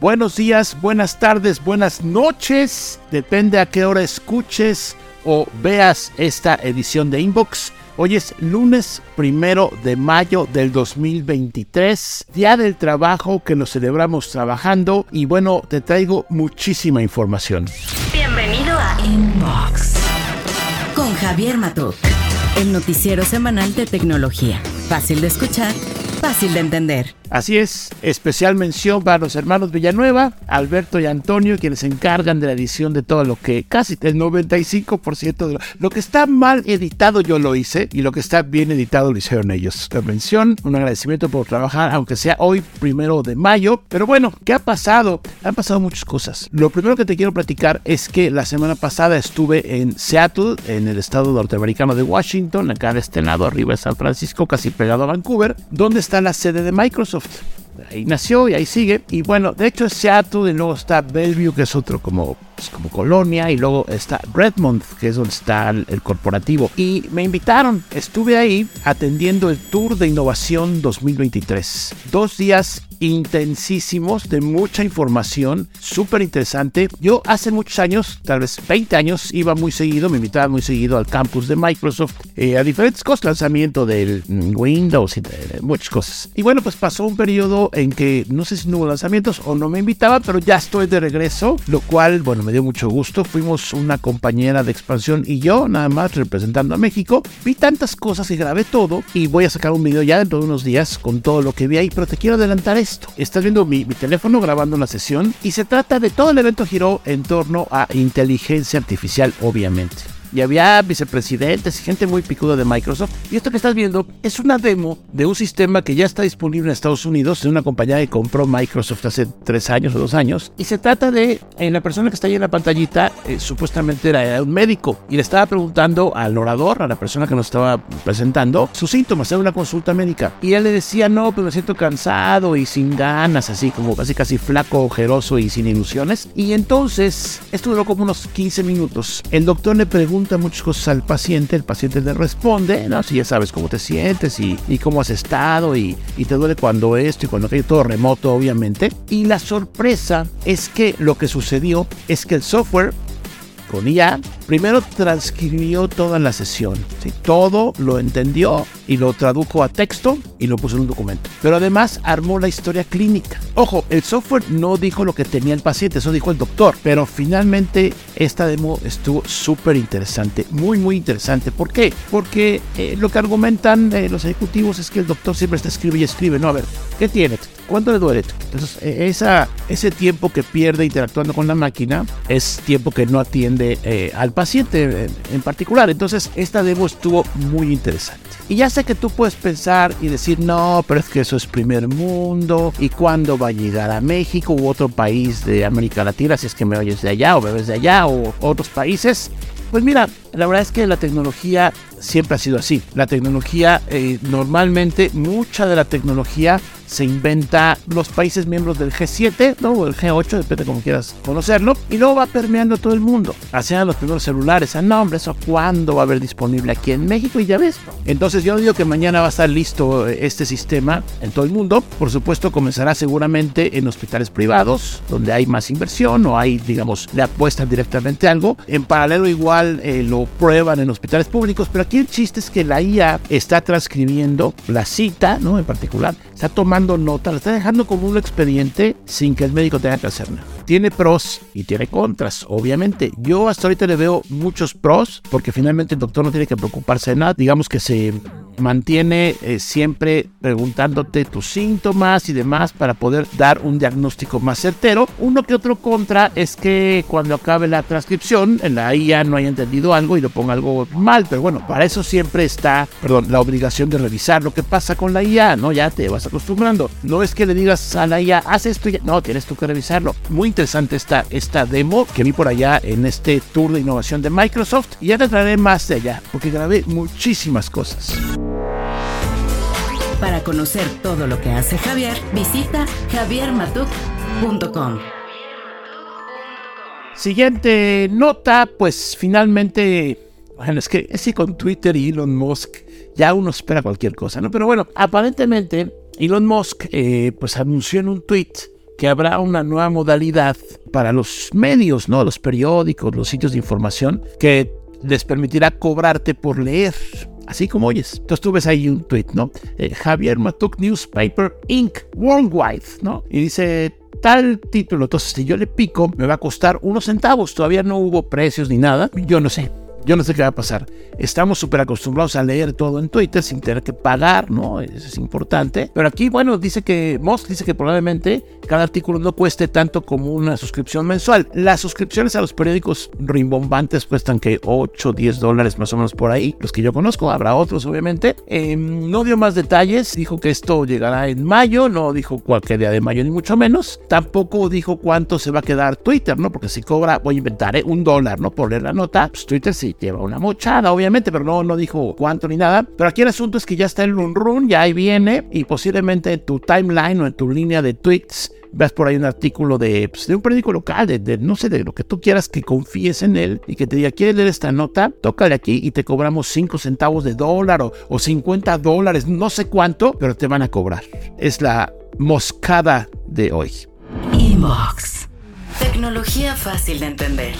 buenos días, buenas tardes, buenas noches. Depende a qué hora escuches o veas esta edición de Inbox. Hoy es lunes primero de mayo del 2023, día del trabajo que lo celebramos trabajando y bueno, te traigo muchísima información. Bienvenido a Inbox con Javier Matuk, el noticiero semanal de tecnología. Fácil de escuchar, fácil de entender. Así es, especial mención para los hermanos Villanueva, Alberto y Antonio, quienes se encargan de la edición de todo lo que, casi el 95% de lo, que está mal editado yo lo hice y lo que está bien editado lo hicieron ellos. La mención, un agradecimiento por trabajar, aunque sea hoy primero de mayo. Pero bueno, ¿qué ha pasado? Han pasado muchas cosas. Lo primero que te quiero platicar es que la semana pasada estuve en Seattle, en el estado norteamericano de Washington, acá de este lado arriba de San Francisco, casi pegado a Vancouver, donde está la sede de Microsoft. Ahí nació y ahí sigue. Y bueno, de hecho es Seattle y luego está Bellevue, que es otro como, pues, como colonia. Y luego está Redmond, que es donde está el, corporativo. Y me invitaron. Estuve ahí atendiendo el Tour de Innovación 2023. Dos días intensísimos de mucha información, súper interesante. Yo hace muchos años, tal vez 20 años, iba muy seguido, me invitaba muy seguido al campus de Microsoft eh, a diferentes cosas, lanzamiento del Windows y de muchas cosas. Y bueno, pues pasó un periodo en que no sé si no hubo lanzamientos o no me invitaba, pero ya estoy de regreso, lo cual, bueno, me dio mucho gusto. Fuimos una compañera de expansión y yo, nada más representando a México. Vi tantas cosas y grabé todo y voy a sacar un video ya dentro de unos días con todo lo que vi ahí, pero te quiero adelantar esto Estás viendo mi, teléfono grabando una sesión y se trata de todo el evento giró en torno a inteligencia artificial, obviamente y había vicepresidentes y gente muy picuda de Microsoft. Y esto que estás viendo es una demo de un sistema que ya está disponible en Estados Unidos, de una compañía que compró Microsoft hace tres años o dos años. Y se trata de la persona que está ahí en la pantallita, eh, supuestamente era, un médico, y le estaba preguntando al orador, a la persona que nos estaba presentando, sus síntomas, era una consulta médica. Y él le decía, no, pues me siento cansado y sin ganas, así como casi casi flaco, ojeroso y sin ilusiones. Y entonces, esto duró como unos 15 minutos. El doctor le pregunta, muchas cosas al paciente, el paciente le responde, ¿no? Si ya sabes cómo te sientes y, cómo has estado y, y, te duele cuando esto y cuando aquello, todo remoto obviamente. Y la sorpresa es que lo que sucedió es que el software con IA, primero transcribió toda la sesión. ¿sí? Todo lo entendió y lo tradujo a texto y lo puso en un documento. Pero además armó la historia clínica. Ojo, el software no dijo lo que tenía el paciente, eso dijo el doctor. Pero finalmente esta demo estuvo súper interesante, muy muy interesante. ¿Por qué? Porque eh, lo que argumentan eh, los ejecutivos es que el doctor siempre está escribe y escribe. No, a ver, ¿qué tiene? ¿Cuánto le duele? Entonces, e, esa, ese tiempo que pierde interactuando con la máquina es tiempo que no atiende eh, al paciente en particular. Entonces, esta demo estuvo muy interesante. Y ya sé que tú puedes pensar y decir, no, pero es que eso es primer mundo. ¿Y cuándo va a llegar a México u otro país de América Latina? Si es que me oyes de allá o me ves de allá o otros países. Pues mira, la verdad es que la tecnología siempre ha sido así. La tecnología, eh, normalmente, mucha de la tecnología se inventa los países miembros del G7, ¿no? o el G8, depende de cómo quieras conocerlo, y luego va permeando todo el mundo. Hacían los primeros celulares, a nombre, eso cuándo va a haber disponible aquí en México, y ya ves. Entonces yo digo que mañana va a estar listo eh, este sistema en todo el mundo. Por supuesto, comenzará seguramente en hospitales privados, donde hay más inversión o hay, digamos, le apuestan directamente algo. En paralelo igual eh, lo prueban en hospitales públicos, pero aquí el chiste es que la IA está transcribiendo la cita, ¿no? En particular, está tomando nota, la está dejando como un expediente sin que el médico tenga que hacer nada. Tiene pros y tiene contras, obviamente. Yo hasta ahorita le veo muchos pros, porque finalmente el doctor no tiene que preocuparse de nada. Digamos que se mantiene eh, siempre preguntándote tus síntomas y demás para poder dar un diagnóstico más certero. Uno que otro contra es que cuando acabe la transcripción, en la IA no haya entendido algo y lo ponga algo mal, pero bueno, para eso siempre está, perdón, la obligación de revisar lo que pasa con la IA, ¿no? Ya te vas acostumbrando. No es que le digas a la IA, haz esto ya. No, tienes tú que revisarlo. Muy interesante esta, esta demo que vi por allá en este tour de innovación de Microsoft y ya te traeré más de allá porque grabé muchísimas cosas. Para conocer todo lo que hace Javier, visita javiermatuk.com. Siguiente nota, pues finalmente, bueno, es que es que con Twitter y Elon Musk ya uno espera cualquier cosa, ¿no? Pero bueno, aparentemente Elon Musk eh, pues anunció en un tweet que habrá una nueva modalidad para los medios, ¿no? Los periódicos, los sitios de información, que les permitirá cobrarte por leer. Así como oyes. Entonces tú ves ahí un tweet, ¿no? Eh, Javier Matuk Newspaper Inc. Worldwide, ¿no? Y dice tal título. Entonces, si yo le pico, me va a costar unos centavos. Todavía no hubo precios ni nada. Yo no sé. Yo no sé qué va a pasar. Estamos súper acostumbrados a leer todo en Twitter sin tener que pagar, ¿no? Eso es importante. Pero aquí, bueno, dice que Musk dice que probablemente cada artículo no cueste tanto como una suscripción mensual. Las suscripciones a los periódicos rimbombantes cuestan que 8, 10 dólares más o menos por ahí. Los que yo conozco, habrá otros obviamente. Em, no dio más detalles. Dijo que esto llegará en mayo. No dijo cualquier día de mayo ni mucho menos. Tampoco dijo cuánto se va a quedar Twitter, ¿no? Porque si cobra, voy a inventar, ¿eh? Un dólar, ¿no? Por leer la nota, pues Twitter sí lleva una mochada, obviamente, pero no, no dijo cuánto ni nada. Pero aquí el asunto es que ya está el run run, ya ahí viene, y posiblemente en tu timeline o en tu línea de tweets veas por ahí un artículo de, pues, de un periódico local, de, no sé, de lo que tú quieras que confíes en él y que te diga, ¿quieres leer esta nota? Tócale aquí y te cobramos 5 centavos de dólar o, o 50 dólares, no sé cuánto, pero te van a cobrar. Es la moscada de hoy. Inbox. Tecnología fácil de entender.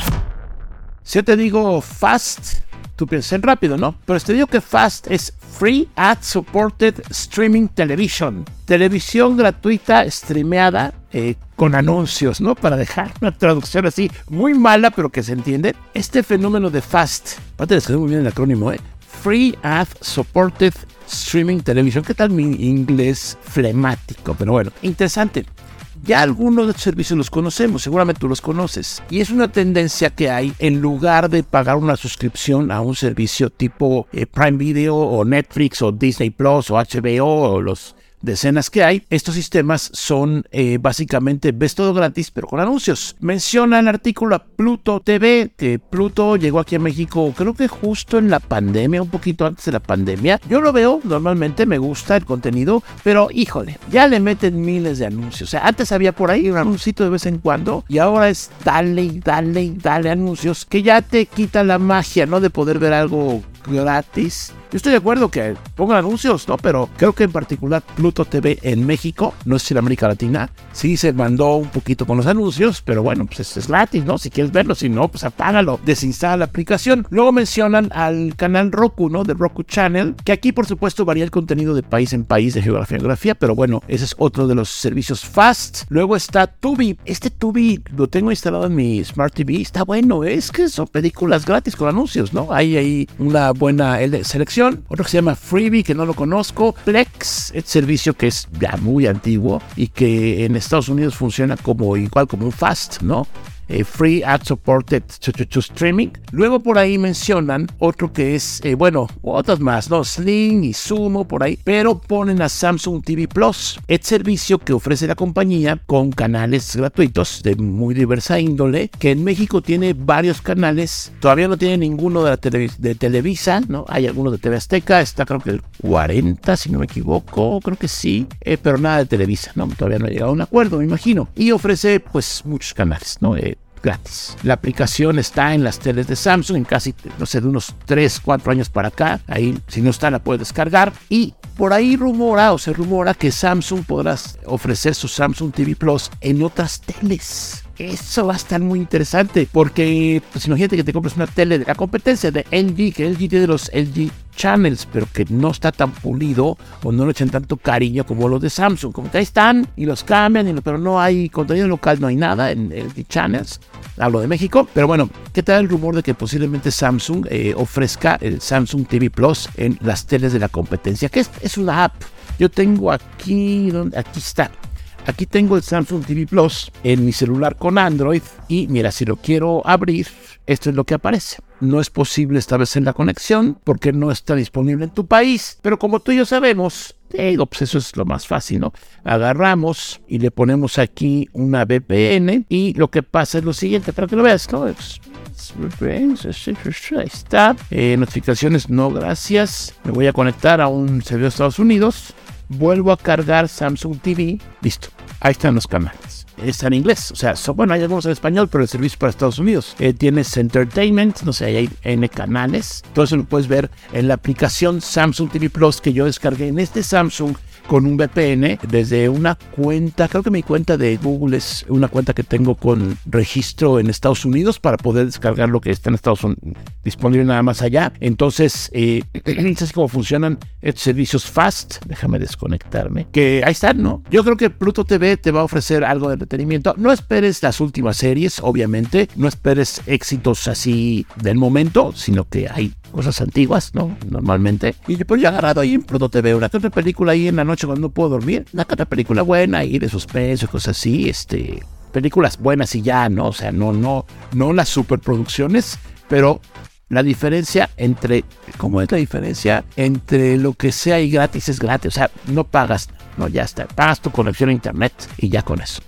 Si yo te digo fast, tú piensas en rápido, ¿no? Pero te digo que fast es Free Ad Supported Streaming Television. Televisión gratuita streameada eh, con anuncios, ¿no? Para dejar una traducción así muy mala, pero que se entiende. Este fenómeno de fast, aparte de muy bien el acrónimo, ¿eh? Free Ad Supported Streaming Television. ¿Qué tal mi inglés flemático? Pero bueno, interesante. Ya algunos de estos servicios los conocemos, seguramente tú los conoces. Y es una tendencia que hay en lugar de pagar una suscripción a un servicio tipo eh, Prime Video o Netflix o Disney Plus o HBO o los decenas que hay, estos sistemas son eh, básicamente ves todo gratis, pero con anuncios. Menciona el artículo a Pluto TV, que Pluto llegó aquí a México, creo que justo en la pandemia, un poquito antes de la pandemia. Yo lo veo, normalmente me gusta el contenido, pero híjole, ya le meten miles de anuncios. O sea, antes había por ahí un anuncito de vez en cuando, y ahora es dale dale dale anuncios, que ya te quita la magia, ¿no? De poder ver algo gratis. Yo estoy de acuerdo que pongan anuncios, ¿no? Pero creo que en particular Pluto TV en México, no es en América Latina, sí se mandó un poquito con los anuncios, pero bueno, pues es, gratis, ¿no? Si quieres verlo, si no, pues apágalo, desinstala la aplicación. Luego mencionan al canal Roku, ¿no? De Roku Channel, que aquí por supuesto varía el contenido de país en país, de geografía en geografía, pero bueno, ese es otro de los servicios fast. Luego está Tubi. Este Tubi lo tengo instalado en mi Smart TV, está bueno, es que son películas gratis con anuncios, ¿no? Hay ahí una buena selección. Otro que se llama Freebie, que no lo conozco. Plex, el servicio que es ya muy antiguo y que en Estados Unidos funciona como igual como un fast, ¿no? Eh, free Ad Supported to, Streaming. Luego por ahí mencionan otro que es, eh, bueno, otras más, ¿no? Sling y Sumo por ahí, pero ponen a Samsung TV Plus, el servicio que ofrece la compañía con canales gratuitos de muy diversa índole, que en México tiene varios canales, todavía no tiene ninguno de, la de Televisa, ¿no? Hay algunos de TV Azteca, está creo que el 40, si no me equivoco, creo que sí, eh, pero nada de Televisa, ¿no? Todavía no ha llegado a un acuerdo, me imagino. Y ofrece pues muchos canales, ¿no? Gratis. La aplicación está en las teles de Samsung, en casi, no sé, de unos 3, 4 años para acá. Ahí, si no está, la puedes descargar. Y por ahí rumora o se rumora que Samsung podrá ofrecer su Samsung TV Plus en otras teles. Eso va a estar muy interesante porque, pues imagínate que te compras una tele de la competencia de LG, que LG tiene los LG Channels, pero que no está tan pulido o no le echan tanto cariño como los de Samsung. Como que ahí están y los cambian, pero no hay contenido local, no hay nada en LG Channels. Hablo de México, pero bueno, ¿qué tal el rumor de que posiblemente Samsung eh, ofrezca el Samsung TV Plus en las teles de la competencia? Que es, es una app. Yo tengo aquí, aquí está, Aquí tengo el Samsung TV Plus en mi celular con Android y mira, si lo quiero abrir, esto es lo que aparece. No es posible establecer la conexión porque no está disponible en tu país, pero como tú y yo sabemos, eh, pues eso es lo más fácil, ¿no? Agarramos y le ponemos aquí una VPN y lo que pasa es lo siguiente, para que lo veas, ¿no? Ahí está. Eh, notificaciones, no gracias. Me voy a conectar a un servidor de Estados Unidos vuelvo a cargar Samsung TV, listo, ahí están los canales. Está en inglés, o sea, bueno, hay algunos en español, pero el servicio para Estados Unidos. Eh, tienes Entertainment, no sé, hay N canales. Todo eso lo puedes ver en la aplicación Samsung TV Plus que yo descargué en este Samsung con un VPN desde una cuenta, creo que mi cuenta de Google es una cuenta que tengo con registro en Estados Unidos para poder descargar lo que está en Estados Unidos, disponible nada más allá. Entonces, eh, así cómo funcionan estos servicios fast. Déjame desconectarme. Que ahí están, ¿no? Yo creo que Pluto TV te va a ofrecer algo de entretenimiento. No esperes las últimas series, obviamente. No esperes éxitos así del momento, sino que hay cosas antiguas, ¿no? Normalmente. Y después yo he agarrado ahí en Pluto TV una otra película ahí en la noche cuando no puedo dormir. Una otra película buena y de suspenso, cosas así, este... Películas buenas y ya, ¿no? O sea, no, no, no las superproducciones, pero la diferencia entre, ¿cómo es la diferencia? Entre lo que sea y gratis es gratis, o sea, no pagas, no, ya está, pagas tu conexión a internet y ya con eso.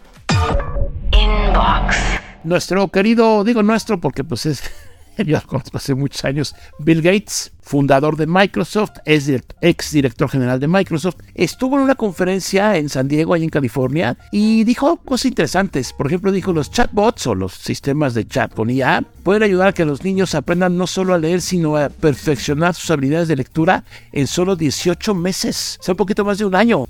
Inbox. Nuestro querido, digo nuestro porque pues es yo lo conozco hace muchos años, Bill Gates, fundador de Microsoft, es ex director general de Microsoft, estuvo en una conferencia en San Diego, ahí en California, y dijo cosas interesantes. Por ejemplo, dijo los chatbots o los sistemas de chat con IA pueden ayudar a que los niños aprendan no solo a leer, sino a perfeccionar sus habilidades de lectura en solo 18 meses, o sea, un poquito más de un año.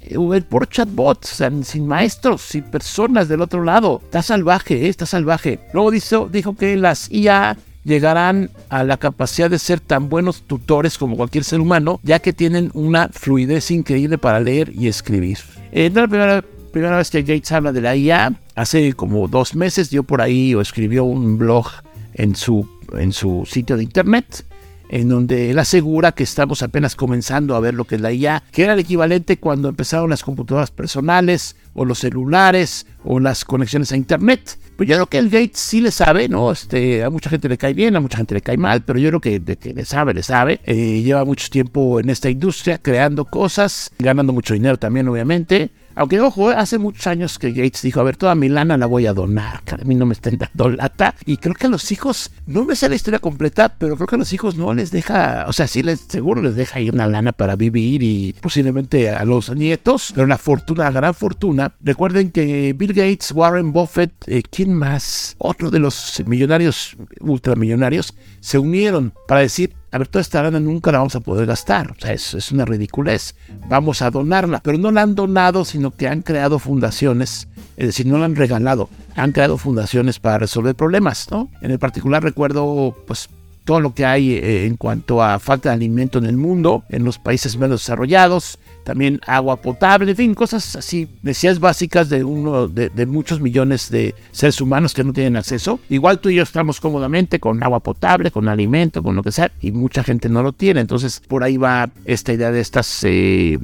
Por chatbots, sin maestros, sin personas del otro lado. Está salvaje, ¿eh? está salvaje. Luego dijo, dijo que las IA llegarán a la capacidad de ser tan buenos tutores como cualquier ser humano, ya que tienen una fluidez increíble para leer y escribir. Eh, la primera, primera vez que Gates habla de la IA, hace como dos meses dio por ahí o escribió un blog en su, en su sitio de internet en donde él asegura que estamos apenas comenzando a ver lo que es la IA, que era el equivalente cuando empezaron las computadoras personales o los celulares o las conexiones a internet. Pues yo creo que el Gates sí le sabe, ¿no? Este, a mucha gente le cae bien, a mucha gente le cae mal, pero yo creo que, de que le sabe, le sabe. Eh, lleva mucho tiempo en esta industria creando cosas, ganando mucho dinero también, obviamente. Aunque, ojo, eh, hace muchos años que Gates dijo, a ver, toda mi lana la voy a donar, que a mí no me estén dando lata. Y creo que a los hijos, no me sé la historia completa, pero creo que a los hijos no les deja, o sea, sí les, seguro les deja ahí una lana para vivir y posiblemente a los nietos, pero una fortuna, gran fortuna. Recuerden que Bill Gates, Warren Buffett, eh, ¿quién más? Otro de los millonarios, ultramillonarios, se unieron para decir, a ver, toda esta lana nunca la vamos a poder gastar. O sea, es, es una ridiculez. Vamos a donarla. Pero no la han donado, sino que han creado fundaciones. Es decir, no la han regalado. Han creado fundaciones para resolver problemas, ¿no? En el particular recuerdo, pues, todo lo que hay eh, en cuanto a falta de alimento en el mundo, en los países menos desarrollados, también agua potable, en fin, cosas así, necesidades básicas de uno de, muchos millones de seres humanos que no tienen acceso. Igual tú y yo estamos cómodamente con agua potable, con alimento, con lo que sea, y mucha gente no lo tiene. Entonces, por ahí va esta idea de estas eh,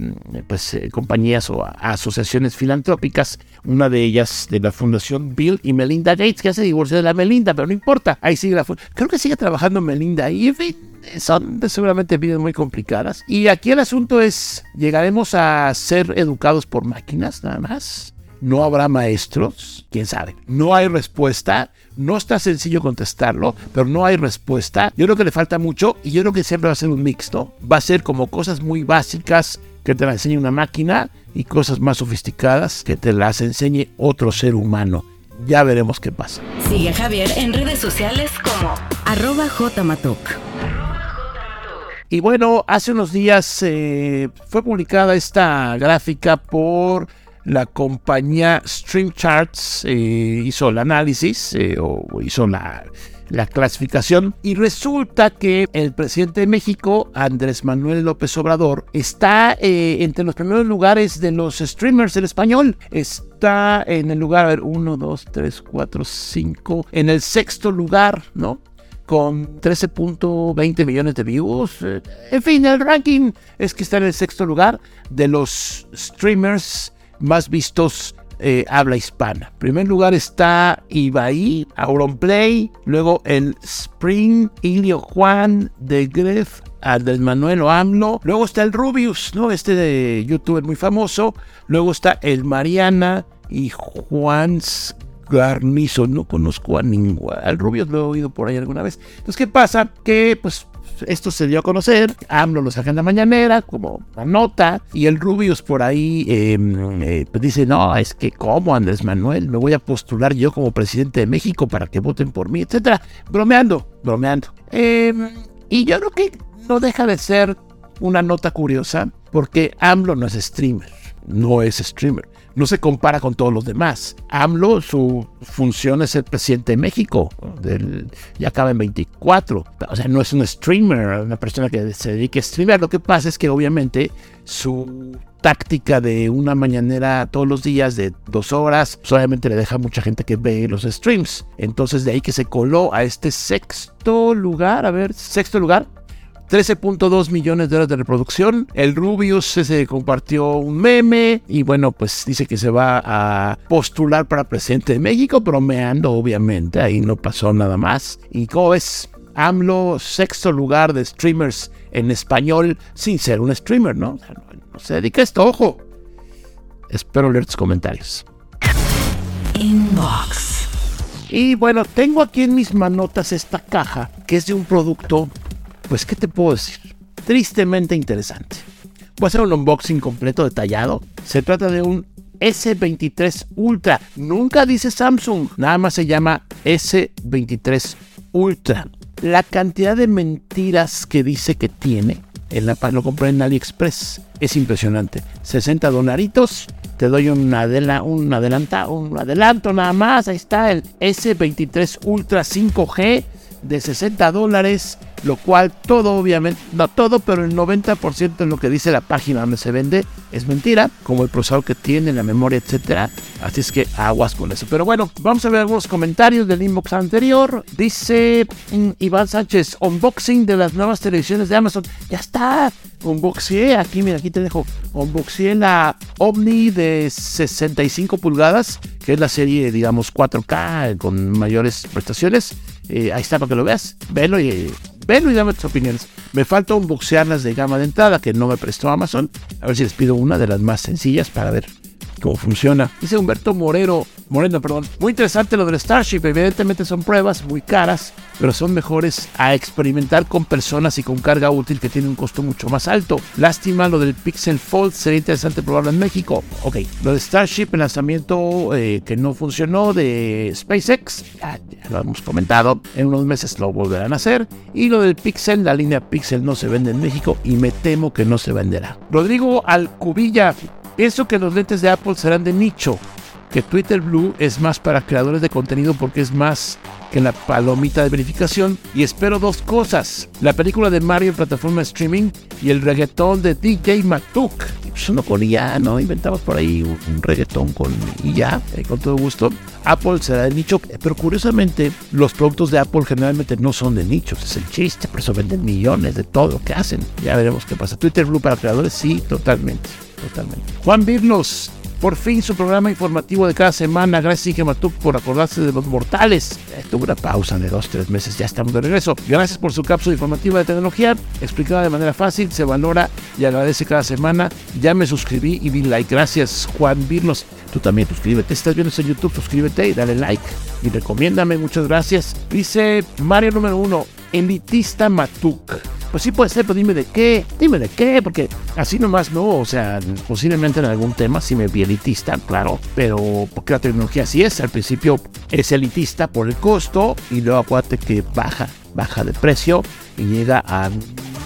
pues, eh, compañías o asociaciones filantrópicas. Una de ellas de la Fundación Bill y Melinda Gates, que hace divorcio de la Melinda, pero no importa, ahí sigue la Creo que sigue trabajando Melinda y en fin, son seguramente vidas muy complicadas. Y aquí el asunto es, ¿llegaremos a ser educados por máquinas nada más? ¿No habrá maestros? ¿Quién sabe? No hay respuesta. No está sencillo contestarlo, pero no hay respuesta. Yo creo que le falta mucho y yo creo que siempre va a ser un mixto. Va a ser como cosas muy básicas que te las enseñe una máquina y cosas más sofisticadas que te las enseñe otro ser humano. Ya veremos qué pasa. Sigue Javier en redes sociales como arroba jmatok. Y bueno, hace unos días eh, fue publicada esta gráfica por la compañía Stream Charts, eh, hizo el análisis eh, o hizo la, la clasificación y resulta que el presidente de México, Andrés Manuel López Obrador, está entre los primeros lugares de los streamers en español. Está en el lugar, a ver, 1, 2, 3, 4, 5, en el sexto lugar, ¿no? Con 13.20 millones de views. Eh, en fin, el ranking es que está en el sexto lugar de los streamers más vistos eh, habla hispana. En primer lugar está Ibai, Auronplay, luego el Spring, Ilio Juan, de Gref, Andrés Manuel AMLO, luego está el Rubius, ¿no? Este de youtuber muy famoso, luego está el Mariana y Juan's Garnizo, no conozco a ninguno, al Rubio lo he oído por ahí alguna vez. Entonces, ¿qué pasa? Que pues esto se dio a conocer, AMLO lo saca en la mañanera como una nota y el Rubius por ahí em, eh, pues dice, no, es que como Andrés Manuel, me voy a postular yo como presidente de México para que voten por mí, etcétera, bromeando, bromeando. Em, y yo creo que no deja de ser una nota curiosa porque AMLO no es streamer. no es streamer. No se compara con todos los demás. AMLO, su función es ser presidente de México. Ya acaba en 24. O sea, no es un streamer, una persona que se dedique a streamer. Lo que pasa es que obviamente su táctica de una mañanera todos los días de dos horas, solamente le deja mucha gente que ve los streams. Entonces de ahí que se coló a este sexto lugar, a ver, sexto lugar, 13.2 millones de horas de reproducción. El Rubius se compartió un meme y bueno, pues dice que se va a postular para presidente de México, bromeando obviamente, ahí no pasó nada más. ¿Y cómo es? AMLO, sexto lugar de streamers en español sin ser un streamer, ¿no? O sea, no, se dedica a esto, ojo. Espero leer tus comentarios. Inbox. Y bueno, tengo aquí en mis manotas esta caja que es de un producto pues, ¿qué te puedo decir? Tristemente interesante. Voy a hacer un unboxing completo detallado. Se trata de un S23 Ultra. Nunca dice Samsung, nada más se llama S23 Ultra. La cantidad de mentiras que dice que tiene, en la, lo compré en AliExpress, es impresionante. 60 donaritos, te doy un, adela, adelanta, un adelanto nada más. Ahí está el S23 Ultra 5G de 60 dólares lo cual todo obviamente, no todo, pero el 90% de lo que dice la página donde se vende es mentira, como el procesador que tiene, la memoria, etcétera. Así es que aguas con eso. Pero bueno, vamos a ver algunos comentarios del inbox anterior. Dice mm, Iván Sánchez, unboxing de las nuevas televisiones de Amazon. Ya está. Unboxé, aquí mira, aquí te dejo. Unboxé la Omni de 65 pulgadas, que es la serie, digamos, 4K con mayores prestaciones. Eh, ahí está para que lo veas. Velo y Velo y dame tus opiniones. Me falta unboxearlas de gama de entrada que no me prestó Amazon. A ver si les pido una de las más sencillas para ver cómo funciona. Dice Humberto Morero, Moreno, perdón. Muy interesante lo del Starship. Evidentemente son pruebas muy caras, pero son mejores a experimentar con personas y con carga útil que tiene un costo mucho más alto. Lástima lo del Pixel Fold, sería interesante probarlo en México. Ok, lo de Starship, el lanzamiento eh, que no funcionó de SpaceX, ya, lo hemos comentado, en unos meses lo volverán a hacer. Y lo del Pixel, la línea Pixel no se vende en México y me temo que no se venderá. Rodrigo Alcubilla, pienso que los lentes de Apple serán de nicho que Twitter Blue es más para creadores de contenido porque es más que la palomita de verificación. Y espero dos cosas: la película de Mario en plataforma streaming y el reggaetón de DJ Matuk. Pues uno con IA, ¿no? Inventamos por ahí un, reggaetón con IA, eh, con todo gusto. Apple será de nicho, pero curiosamente los productos de Apple generalmente no son de nichos, es el chiste, por eso venden millones de todo lo que hacen. Ya veremos qué pasa. Twitter Blue para creadores, sí, totalmente, totalmente. Juan Biblos, por fin su programa informativo de cada semana. Gracias, Inge Matuk, por acordarse de los mortales. Tuvo una pausa de dos, tres meses, ya estamos de regreso. Gracias por su cápsula informativa de tecnología, explicada de manera fácil, se valora y agradece cada semana. Ya me suscribí y di like. Gracias, Juan Virnos. Tú también suscríbete. Si estás viendo esto en YouTube, suscríbete y dale like. Y recomiéndame, muchas gracias. Dice Mario número uno, elitista Matuk. Pues sí puede ser, pero dime de qué, dime de qué, porque así nomás no, o sea, posiblemente en algún tema sí me vi elitista, claro, pero porque la tecnología así es, al principio es elitista por el costo y luego acuérdate que baja, baja de precio y llega a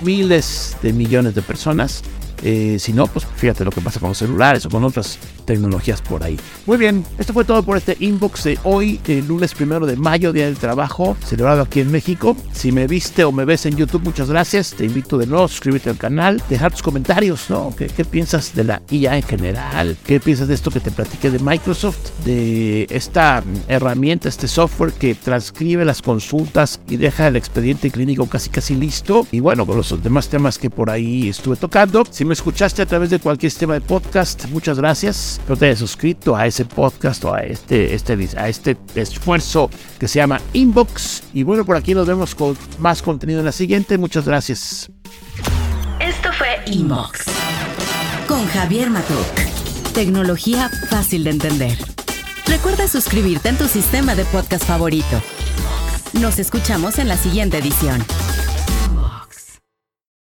miles de millones de personas eh, si no, pues fíjate lo que pasa con los celulares o con otras tecnologías por ahí. Muy bien, esto fue todo por este inbox de hoy, el lunes primero de mayo, Día del Trabajo, celebrado aquí en México. Si me viste o me ves en YouTube, muchas gracias. Te invito de nuevo a suscribirte al canal, dejar tus comentarios, ¿no? ¿Qué, ¿Qué, piensas de la IA en general? ¿Qué piensas de esto que te platiqué de Microsoft? De esta herramienta, este software que transcribe las consultas y deja el expediente clínico casi casi listo. Y bueno, con los demás temas que por ahí estuve tocando. Si me escuchaste a través de cualquier sistema de podcast, muchas gracias. Espero te hayas suscrito a ese podcast o a este, este, a este esfuerzo que se llama Inbox. Y bueno, por aquí nos vemos con más contenido en la siguiente. Muchas gracias. Esto fue Inbox con Javier Matuk. Tecnología fácil de entender. Recuerda suscribirte en tu sistema de podcast favorito. Nos escuchamos en la siguiente edición.